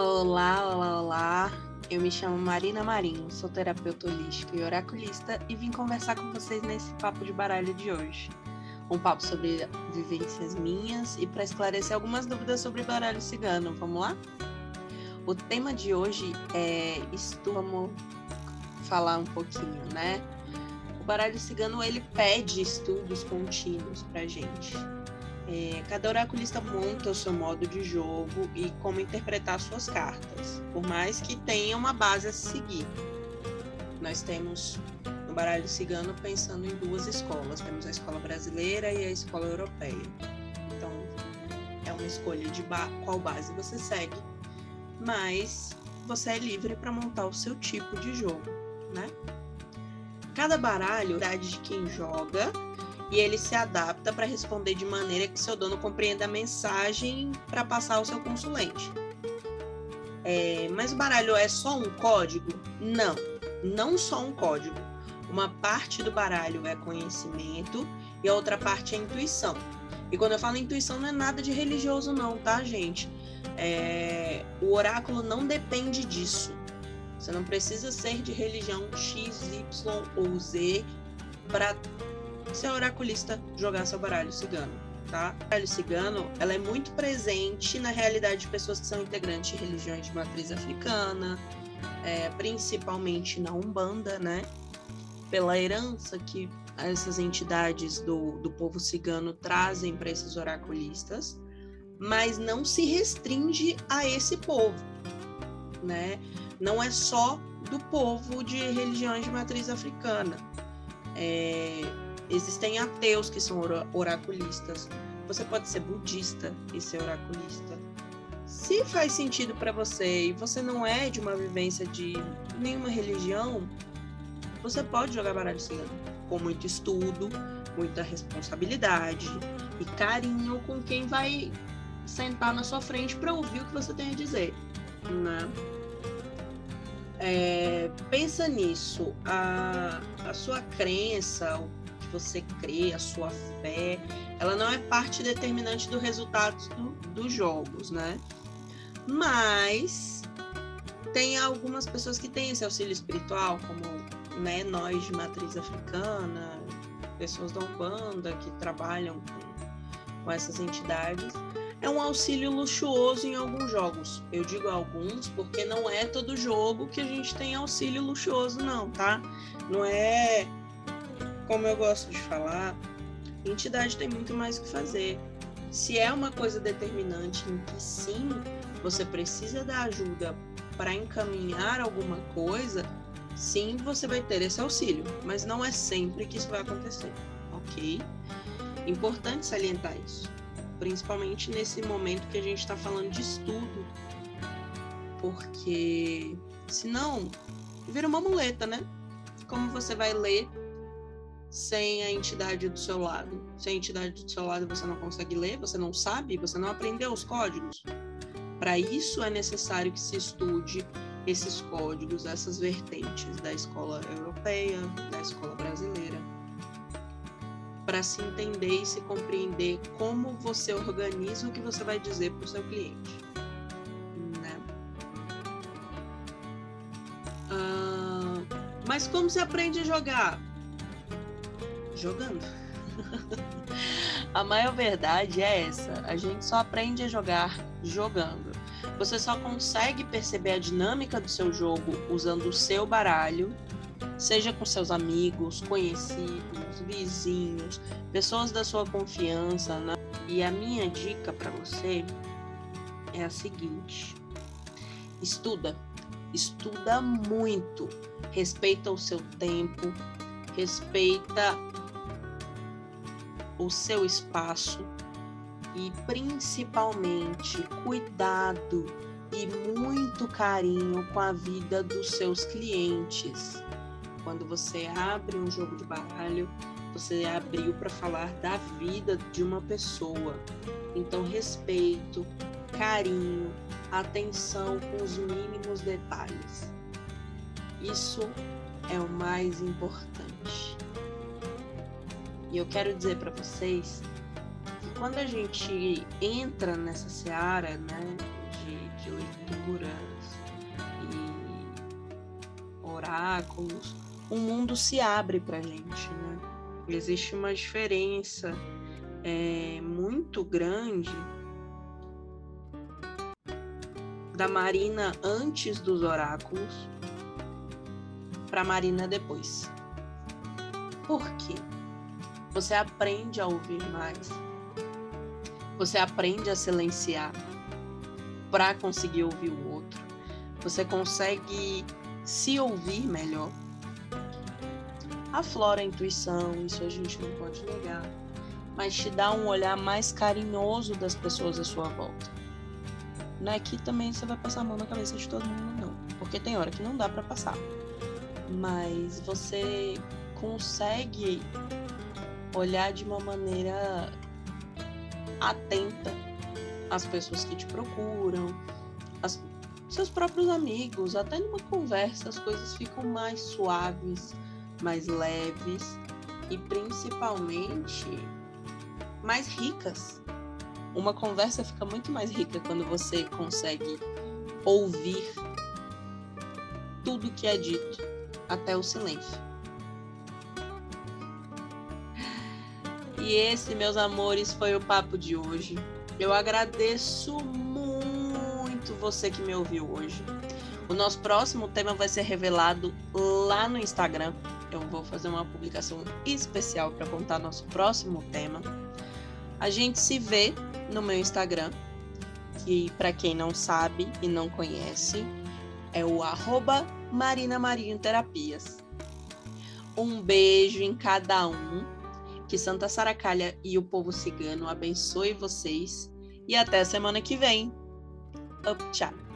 Olá, olá, olá. Eu me chamo Marina Marinho, sou terapeuta holística e oraculista e vim conversar com vocês nesse papo de baralho de hoje. Um papo sobre vivências minhas e para esclarecer algumas dúvidas sobre baralho cigano. Vamos lá? O tema de hoje é estudo, vamos falar um pouquinho, né? O baralho cigano ele pede estudos contínuos pra gente. É, cada oraculista monta o seu modo de jogo e como interpretar suas cartas, por mais que tenha uma base a seguir. Nós temos no baralho cigano pensando em duas escolas: temos a escola brasileira e a escola europeia. Então, é uma escolha de ba qual base você segue, mas você é livre para montar o seu tipo de jogo, né? Cada baralho, é de quem joga e ele se adapta para responder de maneira que seu dono compreenda a mensagem para passar ao seu consulente. É, mas o baralho é só um código? Não, não só um código. Uma parte do baralho é conhecimento e a outra parte é intuição. E quando eu falo intuição, não é nada de religioso, não, tá, gente? É, o oráculo não depende disso. Você não precisa ser de religião X, Y ou Z para ser oraculista jogar seu baralho cigano, tá? O baralho cigano, ela é muito presente na realidade de pessoas que são integrantes de religiões de matriz africana, é, principalmente na Umbanda, né? Pela herança que essas entidades do, do povo cigano trazem para esses oraculistas, mas não se restringe a esse povo, né? Não é só do povo de religiões de matriz africana. É, Existem ateus que são oraculistas. Você pode ser budista e ser oraculista. Se faz sentido para você e você não é de uma vivência de nenhuma religião, você pode jogar baralho cigano com muito estudo, muita responsabilidade e carinho com quem vai sentar na sua frente para ouvir o que você tem a dizer, né? É, pensa nisso, a, a sua crença, o você crê, a sua fé, ela não é parte determinante do resultado do, dos jogos, né? Mas tem algumas pessoas que têm esse auxílio espiritual, como né, nós de matriz africana, pessoas da Umbanda que trabalham com, com essas entidades. É um auxílio luxuoso em alguns jogos. Eu digo alguns porque não é todo jogo que a gente tem auxílio luxuoso, não, tá? Não é como eu gosto de falar, entidade tem muito mais o que fazer. Se é uma coisa determinante em que sim, você precisa da ajuda para encaminhar alguma coisa, sim, você vai ter esse auxílio, mas não é sempre que isso vai acontecer, ok? Importante salientar isso, principalmente nesse momento que a gente está falando de estudo, porque senão vira uma muleta, né? Como você vai ler sem a entidade do seu lado. Sem a entidade do seu lado você não consegue ler, você não sabe, você não aprendeu os códigos. Para isso é necessário que se estude esses códigos, essas vertentes da escola europeia, da escola brasileira, para se entender e se compreender como você organiza o que você vai dizer para o seu cliente. Né? Ah, mas como se aprende a jogar? Jogando. a maior verdade é essa: a gente só aprende a jogar jogando. Você só consegue perceber a dinâmica do seu jogo usando o seu baralho, seja com seus amigos, conhecidos, vizinhos, pessoas da sua confiança. Né? E a minha dica para você é a seguinte: estuda, estuda muito, respeita o seu tempo, respeita o seu espaço e principalmente cuidado e muito carinho com a vida dos seus clientes. Quando você abre um jogo de baralho, você abriu para falar da vida de uma pessoa. Então, respeito, carinho, atenção com os mínimos detalhes. Isso é o mais importante. E eu quero dizer para vocês que quando a gente entra nessa seara né, de, de leituras e oráculos, o mundo se abre para a gente. Né? Existe uma diferença é, muito grande da Marina antes dos oráculos para Marina depois. Por quê? Você aprende a ouvir mais. Você aprende a silenciar para conseguir ouvir o outro. Você consegue se ouvir melhor. Aflora a intuição, isso a gente não pode negar, mas te dá um olhar mais carinhoso das pessoas à sua volta. Não é que também você vai passar a mão na cabeça de todo mundo, não, porque tem hora que não dá para passar. Mas você consegue olhar de uma maneira atenta às pessoas que te procuram, as, seus próprios amigos, até numa conversa as coisas ficam mais suaves, mais leves e principalmente mais ricas. Uma conversa fica muito mais rica quando você consegue ouvir tudo que é dito, até o silêncio. E esse, meus amores, foi o papo de hoje. Eu agradeço muito você que me ouviu hoje. O nosso próximo tema vai ser revelado lá no Instagram. Eu vou fazer uma publicação especial para contar nosso próximo tema. A gente se vê no meu Instagram, que para quem não sabe e não conhece, é o arroba Marina Marinho Terapias. Um beijo em cada um que Santa Saracalha e o povo cigano abençoe vocês e até semana que vem. Up, tchau!